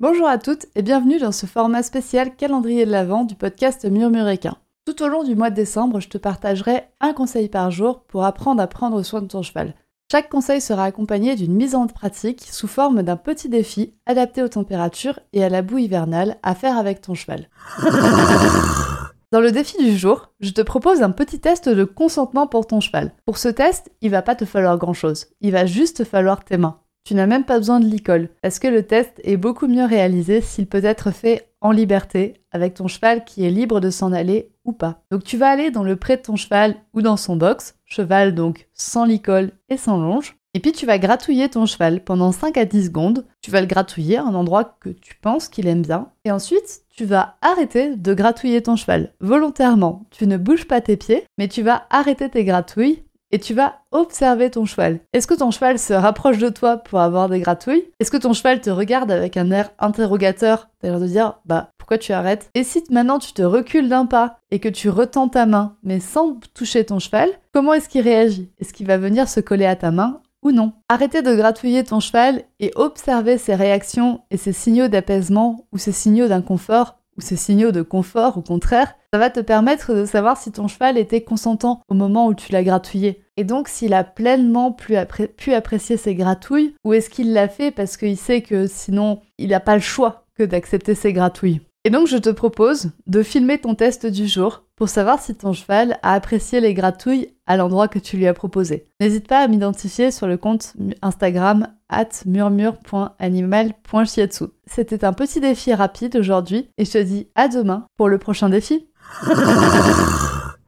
Bonjour à toutes et bienvenue dans ce format spécial calendrier de l'Avent du podcast Murmuréquin. Tout au long du mois de décembre, je te partagerai un conseil par jour pour apprendre à prendre soin de ton cheval. Chaque conseil sera accompagné d'une mise en pratique sous forme d'un petit défi adapté aux températures et à la boue hivernale à faire avec ton cheval. Dans le défi du jour, je te propose un petit test de consentement pour ton cheval. Pour ce test, il va pas te falloir grand chose. Il va juste te falloir tes mains. Tu n'as même pas besoin de l'icole, parce que le test est beaucoup mieux réalisé s'il peut être fait en liberté, avec ton cheval qui est libre de s'en aller ou pas. Donc tu vas aller dans le pré de ton cheval ou dans son box, cheval donc sans licol et sans longe, et puis tu vas gratouiller ton cheval pendant 5 à 10 secondes. Tu vas le gratouiller à un endroit que tu penses qu'il aime bien. Et ensuite, tu vas arrêter de gratouiller ton cheval volontairement. Tu ne bouges pas tes pieds, mais tu vas arrêter tes gratouilles et tu vas observer ton cheval. Est-ce que ton cheval se rapproche de toi pour avoir des gratouilles? Est-ce que ton cheval te regarde avec un air interrogateur, c'est-à-dire de dire bah pourquoi tu arrêtes? Et si maintenant tu te recules d'un pas et que tu retends ta main mais sans toucher ton cheval, comment est-ce qu'il réagit? Est-ce qu'il va venir se coller à ta main ou non? Arrêtez de gratouiller ton cheval et observez ses réactions et ses signaux d'apaisement ou ses signaux d'inconfort ou ces signaux de confort, au contraire, ça va te permettre de savoir si ton cheval était consentant au moment où tu l'as gratouillé. Et donc s'il a pleinement pu, apprécier ses gratouilles, ou est-ce qu'il l'a fait parce qu'il sait que sinon il n'a pas le choix que d'accepter ses gratouilles? Et donc je te propose de filmer ton test du jour pour savoir si ton cheval a apprécié les gratouilles à l'endroit que tu lui as proposé. N'hésite pas à m'identifier sur le compte Instagram at murmure.animal.shiatsu. C'était un petit défi rapide aujourd'hui et je te dis à demain pour le prochain défi.